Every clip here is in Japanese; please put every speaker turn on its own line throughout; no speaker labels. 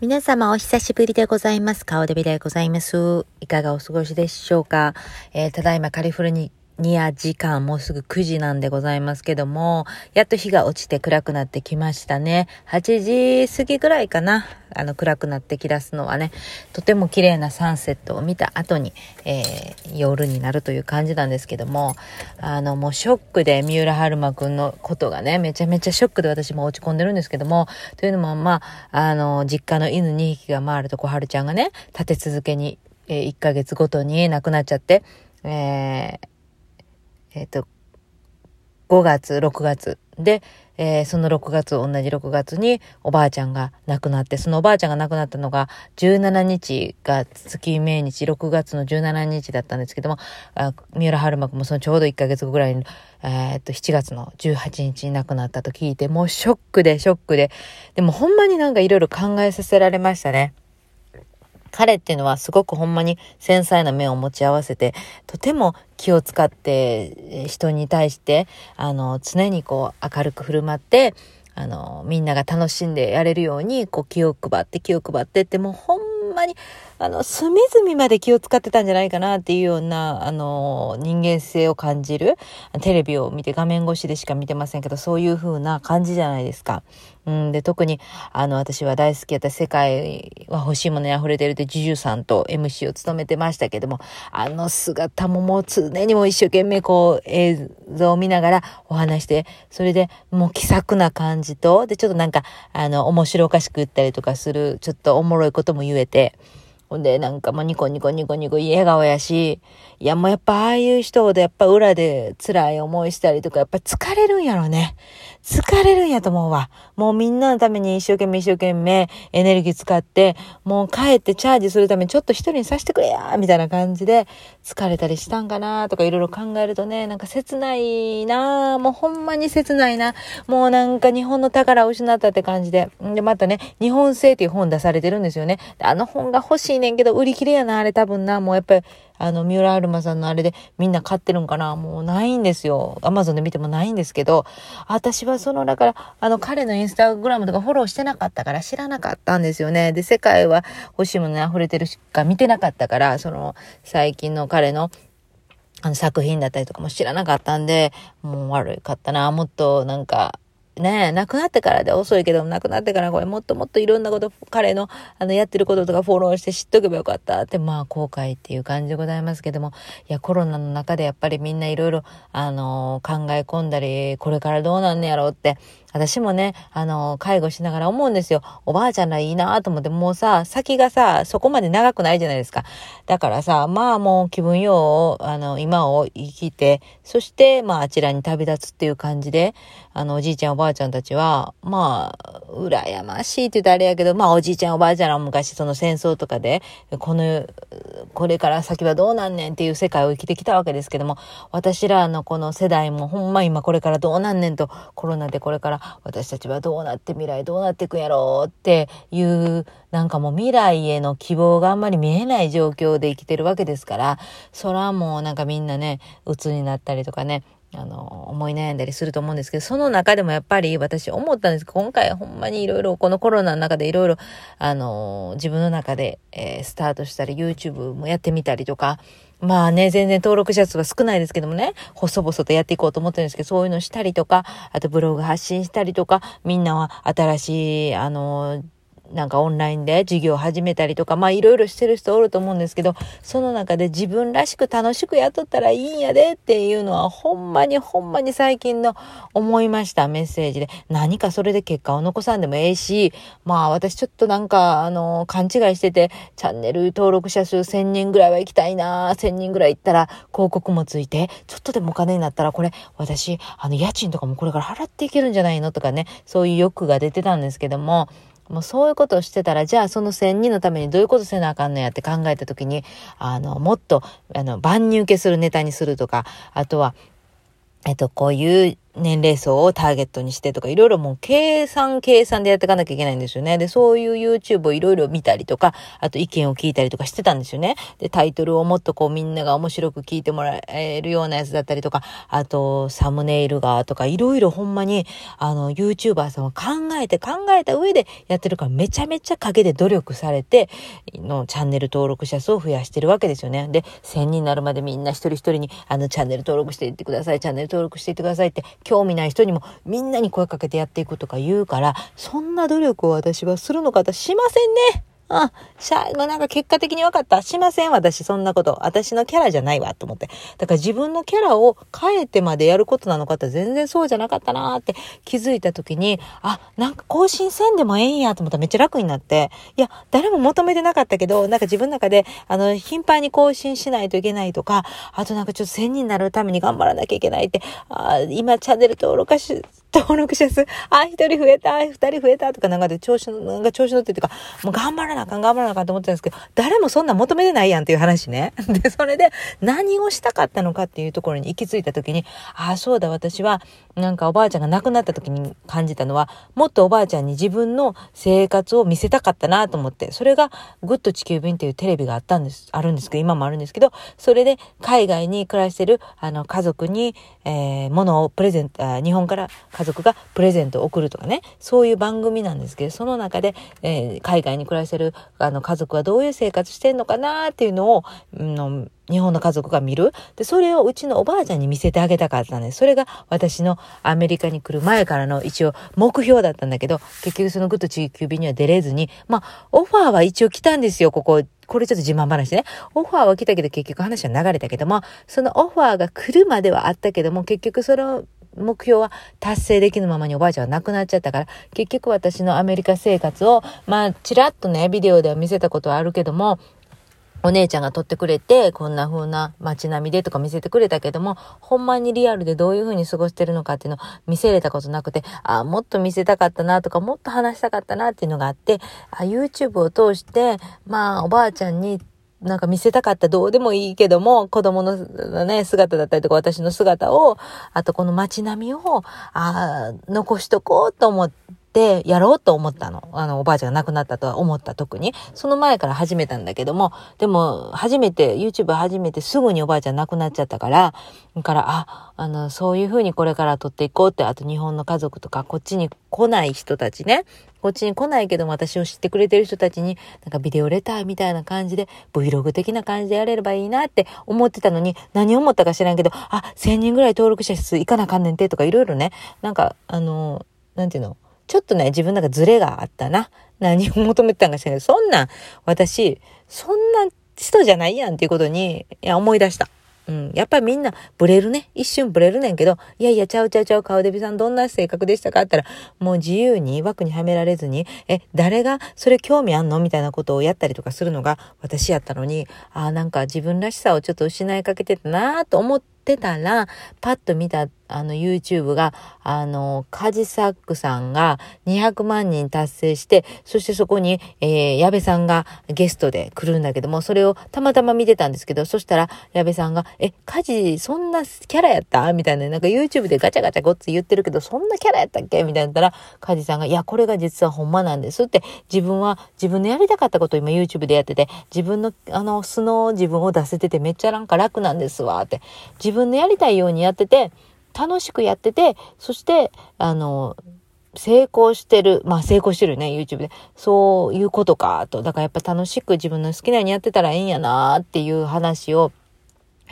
皆様お久しぶりでございます。顔デビでございます。いかがお過ごしでしょうか、えーただいまカリフォルニア時間もうすぐ9時なんでございますけども、やっと日が落ちて暗くなってきましたね。8時過ぎぐらいかな。あの暗くなってきだすのはね、とても綺麗なサンセットを見た後に、えー夜になるという感じなんですけども、あのもうショックで三浦春馬くんのことがね、めちゃめちゃショックで私も落ち込んでるんですけども、というのもまあ、あの、実家の犬2匹が回ると小春ちゃんがね、立て続けに、え1ヶ月ごとに亡くなっちゃって、えーえっ、と、5月、6月。で、えーその6月、同じ6月におばあちゃんが亡くなって、そのおばあちゃんが亡くなったのが17日が月命日、6月の17日だったんですけども、あ三浦春馬くんもそのちょうど1ヶ月後ぐらいに、えーっと、7月の18日に亡くなったと聞いて、もうショックでショックで、でもほんまになんかいろいろ考えさせられましたね。彼っていうのはすごくほんまに繊細な目を持ち合わせて、とても気を使って人に対して、あの、常にこう明るく振る舞って、あの、みんなが楽しんでやれるように、こう気を配って気を配ってって、もうほんまに、あの、隅々まで気を使ってたんじゃないかなっていうような、あの、人間性を感じる、テレビを見て画面越しでしか見てませんけど、そういう風な感じじゃないですか。うん、で、特に、あの、私は大好きやった世界は欲しいものに溢れてるって、ジュジュさんと MC を務めてましたけども、あの姿ももう常にも一生懸命こう映像を見ながらお話して、それでもう気さくな感じと、で、ちょっとなんか、あの、面白おかしく言ったりとかする、ちょっとおもろいことも言えて、ほんで、なんかもうニコニコニコニコ笑顔やし、いやもうやっぱああいう人ほどやっぱ裏で辛い思いしたりとか、やっぱ疲れるんやろね。疲れるんやと思うわ。もうみんなのために一生懸命一生懸命エネルギー使って、もう帰ってチャージするためにちょっと一人にさせてくれやみたいな感じで疲れたりしたんかなとかいろいろ考えるとね、なんか切ないなもうほんまに切ないな。もうなんか日本の宝を失ったって感じで。で、またね、日本製っていう本出されてるんですよね。あの本が欲しいねんけど、売り切れやな、あれ多分な。もうやっぱり、あの、三浦アルマさんのあれでみんな買ってるんかなもうないんですよ。アマゾンで見てもないんですけど、私はその、だから、あの、彼のインスタグラムとかフォローしてなかったから知らなかったんですよね。で、世界は欲しいものに溢れてるしか見てなかったから、その、最近の彼の、あの作品だったりとかも知らなかったんで、もう悪かったな。もっとなんか、ねえ、亡くなってからで遅いけど、亡くなってからこれもっともっといろんなこと、彼のあのやってることとかフォローして知っとけばよかったって、まあ後悔っていう感じでございますけども、いやコロナの中でやっぱりみんないろいろ、あの考え込んだり、これからどうなんねやろうって、私もね、あの介護しながら思うんですよ。おばあちゃんらいいなと思って、もうさ、先がさ、そこまで長くないじゃないですか。だからさ、まあもう気分よう、あの、今を生きて、そして、まああちらに旅立つっていう感じで、あの、おじいちゃんおばあちゃんたちは、まあ、羨ましいって言うとあれやけど、まあおじいちゃんおばあちゃんらも昔その戦争とかで、この、これから先はどうなんねんっていう世界を生きてきたわけですけども、私らのこの世代もほんま今これからどうなんねんと、コロナでこれから私たちはどうなって未来どうなっていくんやろうっていう、なんかもう未来への希望があんまり見えない状況で生きてるわけですから、そらもうなんかみんなね、鬱になったりとかね、あの、思い悩んだりすると思うんですけど、その中でもやっぱり私思ったんです。けど、今回ほんまにいろいろ、このコロナの中でいろいろ、あの、自分の中で、えースタートしたり、YouTube もやってみたりとか、まあね、全然登録者数は少ないですけどもね、細々とやっていこうと思ってるんですけど、そういうのしたりとか、あとブログ発信したりとか、みんなは新しい、あの、なんかオンラインで授業を始めたりとか、まあいろいろしてる人おると思うんですけど、その中で自分らしく楽しくやっとったらいいんやでっていうのは、ほんまにほんまに最近の思いましたメッセージで。何かそれで結果を残さんでもええし、まあ私ちょっとなんか、あの、勘違いしてて、チャンネル登録者数1000人ぐらいは行きたいな1000人ぐらい行ったら広告もついて、ちょっとでもお金になったらこれ、私、あの、家賃とかもこれから払っていけるんじゃないの？とかね、そういう欲が出てたんですけども、もうそういうことをしてたら、じゃあその千人のためにどういうことせなあかんのやって考えた時に、あの、もっと、あの、万人受けするネタにするとか、あとは、えっと、こういう年齢層をターゲットにしてとか、いろいろもう計算計算でやっていかなきゃいけないんですよね。で、そういう YouTube をいろいろ見たりとか、あと意見を聞いたりとかしてたんですよね。で、タイトルをもっとこうみんなが面白く聞いてもらえるようなやつだったりとか、あとサムネイルがとか、いろいろほんまに、あの、YouTuber さんは考えて考えた上でやってるから、めちゃめちゃ陰で努力されて、のチャンネル登録者数を増やしてるわけですよね。で、1000人になるまでみんな一人一人に、あの、チャンネル登録していってください、チャンネル登録していってくださいって興味ない人にもみんなに声かけてやっていくとか言うから、そんな努力を私はするのか私しませんね。あ、しゃ、あ、なんか結果的に分かった。しません、私、そんなこと。私のキャラじゃないわ、と思って。だから自分のキャラを変えてまでやることなのかって全然そうじゃなかったなーって気づいた時に、あ、なんか更新せんでもええんやと思ったらめっちゃ楽になって、いや、誰も求めてなかったけど、なんか自分の中で、あの、頻繁に更新しないといけないとか、あとなんかちょっと1000人になるために頑張らなきゃいけないって、あ今チャンネル登録し、登録者数、あ、一人増えた、二人増えたとかなんかで調子の、なんか調子乗ってってか、もう頑張らなあかん、頑張らなあかんと思ってたんですけど、誰もそんな求めてないやんっていう話ね。で、それで何をしたかったのかっていうところに行き着いた時に、ああ、そうだ、私は、なんかおばあちゃんが亡くなった時に感じたのは、もっとおばあちゃんに自分の生活を見せたかったなと思って、それが、グッド地球便っていうテレビがあったんです、あるんですけど、今もあるんですけど、それで海外に暮らしてる、あの、家族に、えー、物をプレゼント、日本から家族がプレゼントを送るとかね、そういう番組なんですけど、その中で、えー、海外に暮らしてる、あの、家族はどういう生活してんのかなっていうのを、うん日本の家族が見る。で、それをうちのおばあちゃんに見せてあげたかったんです。それが私のアメリカに来る前からの一応目標だったんだけど、結局そのグッド地球便には出れずに、まあ、オファーは一応来たんですよ、ここ。これちょっと自慢話ね。オファーは来たけど結局話は流れたけども、そのオファーが来るまではあったけども、結局その目標は達成できぬままにおばあちゃんは亡くなっちゃったから、結局私のアメリカ生活を、まあ、ちらっとね、ビデオでは見せたことはあるけども、お姉ちゃんが撮ってくれて、こんな風な街並みでとか見せてくれたけども、ほんまにリアルでどういう風に過ごしてるのかっていうのを見せれたことなくて、あもっと見せたかったなとか、もっと話したかったなっていうのがあって、あ YouTube を通して、まあ、おばあちゃんになんか見せたかったどうでもいいけども、子供のね、姿だったりとか私の姿を、あとこの街並みを、あ残しとこうと思って、ってやろうと思ったの。あの、おばあちゃんが亡くなったとは思った特に。その前から始めたんだけども、でも、初めて、YouTube 始めてすぐにおばあちゃん亡くなっちゃったから、から、あ、あの、そういうふうにこれから撮っていこうって、あと日本の家族とか、こっちに来ない人たちね、こっちに来ないけども私を知ってくれてる人たちに、なんかビデオレターみたいな感じで、Vlog 的な感じでやれればいいなって思ってたのに、何思ったか知らんけど、あ、1000人ぐらい登録者数いかなあかんねんてとかいろいろね、なんか、あの、なんていうの？ちょっとね、自分の中ズレがあったな。何を求めてたんかしらないそんなん、私、そんな人じゃないやんっていうことに、いや、思い出した。うん。やっぱりみんなブレるね。一瞬ブレるねんけど、いやいや、ちゃうちゃうちゃう、顔デビさんどんな性格でしたかって言ったら、もう自由に枠にはめられずに、え、誰がそれ興味あんの？みたいなことをやったりとかするのが私やったのに、ああ、なんか自分らしさをちょっと失いかけてたなと思ってたら、パッと見たあの YouTube が、あの、カジサックさんが200万人達成して、そしてそこに、えー、矢部さんがゲストで来るんだけども、それをたまたま見てたんですけど、そしたら矢部さんが、え、カジそんなキャラやった？みたいな、なんか YouTube でガチャガチャごっつ言ってるけど、そんなキャラやったっけ？みたいなったら、カジさんが、いや、これが実はほんまなんです。って、自分は自分のやりたかったことを今 YouTube でやってて、自分の、あの、素の自分を出せててめっちゃなんか楽なんですわ、って。自分のやりたいようにやってて、楽しくやってて、そして、あの、成功してる。まあ成功してるね、YouTube で。そういうことか、と。だからやっぱ楽しく自分の好きなようにやってたらいいんやなっていう話を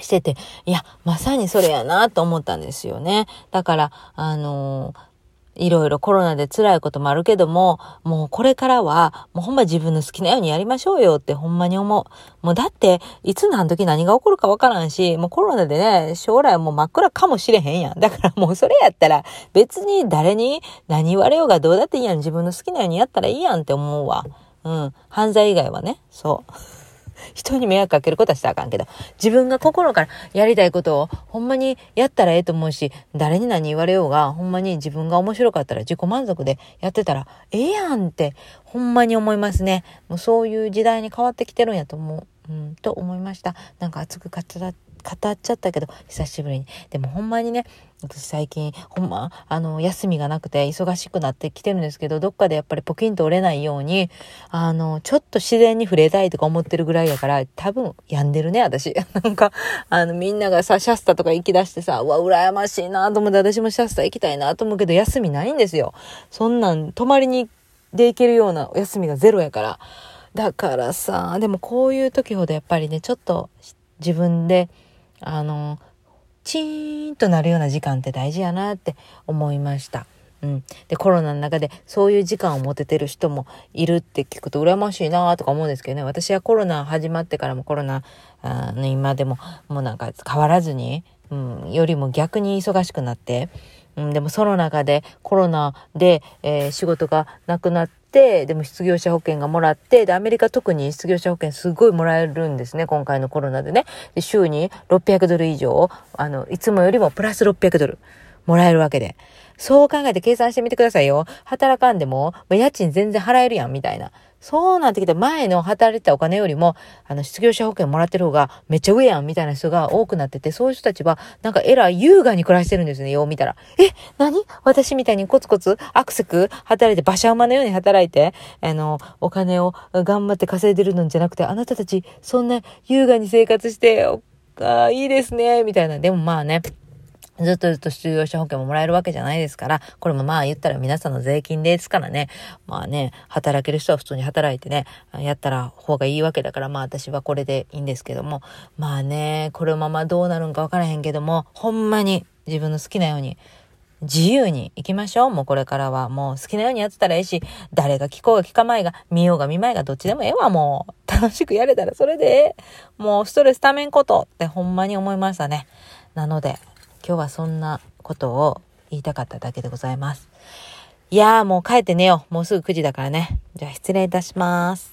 してて、いや、まさにそれやなと思ったんですよね。だから、あのーいろいろコロナで辛いこともあるけども、もうこれからは、もうほんま自分の好きなようにやりましょうよってほんまに思う。もうだって、いつ何時何が起こるかわからんし、もうコロナでね、将来もう真っ暗かもしれへんやん。だからもうそれやったら、別に誰に何言われようがどうだっていいやん。自分の好きなようにやったらいいやんって思うわ。うん。犯罪以外はね、そう。人に迷惑かけることはしたらあかんけど、自分が心からやりたいことをほんまにやったらええと思うし、誰に何言われようが、ほんまに自分が面白かったら自己満足でやってたらええやんって、ほんまに思いますね。もうそういう時代に変わってきてるんやと思う。うん、と思いました。なんか熱く語っ語っちゃったけど、久しぶりに。でもほんまにね、私最近、ほんま、あの、休みがなくて忙しくなってきてるんですけど、どっかでやっぱりポキンと折れないように、あの、ちょっと自然に触れたいとか思ってるぐらいやから、多分、病んでるね、私。なんか、あの、みんながさ、シャスタとか行き出してさ、うわ、羨ましいなと思って、私もシャスタ行きたいなと思うけど、休みないんですよ。そんなん、泊まりにで行けるようなお休みがゼロやから。だからさ、でもこういう時ほどやっぱりね、ちょっと自分で、あの、チーンとなるような時間って大事やなって思いました。うん。で、コロナの中でそういう時間を持ててる人もいるって聞くと羨ましいなとか思うんですけどね。私はコロナ始まってからもコロナの今でももうなんか変わらずに、うん、よりも逆に忙しくなって、うん、でもその中でコロナで、えー、仕事がなくなって、でも失業者保険がもらって、で、アメリカ特に失業者保険すごいもらえるんですね、今回のコロナでね。で、週に600ドル以上、あの、いつもよりもプラス600ドルもらえるわけで。そう考えて計算してみてくださいよ。働かんでも、家賃全然払えるやん、みたいな。そうなってきて、前の働いてたお金よりも、あの、失業者保険もらってる方がめっちゃ上やん、みたいな人が多くなってて、そういう人たちは、なんかえらい優雅に暮らしてるんですね、よう見たら。え、何？私みたいにコツコツ、アクセク、働いて、馬車馬のように働いて、あの、お金を頑張って稼いでるのじゃなくて、あなたたち、そんな優雅に生活して、あいいですね、みたいな。でもまあね、ずっとずっと失業者保険ももらえるわけじゃないですから、これもまあ言ったら皆さんの税金ですからね、まあね、働ける人は普通に働いてね、やったら方がいいわけだから、まあ私はこれでいいんですけども、まあね、このままどうなるんかわからへんけども、ほんまに自分の好きなように、自由に行きましょう。もうこれからは。もう好きなようにやってたらええし、誰が聞こうが聞かまいが、見ようが見まいがどっちでもええわ、もう。楽しくやれたらそれでええ。もうストレスためんことってほんまに思いましたね。なので、今日はそんなことを言いたかっただけでございます。いやーもう帰って寝よう。もうすぐ9時だからね。じゃあ失礼いたします。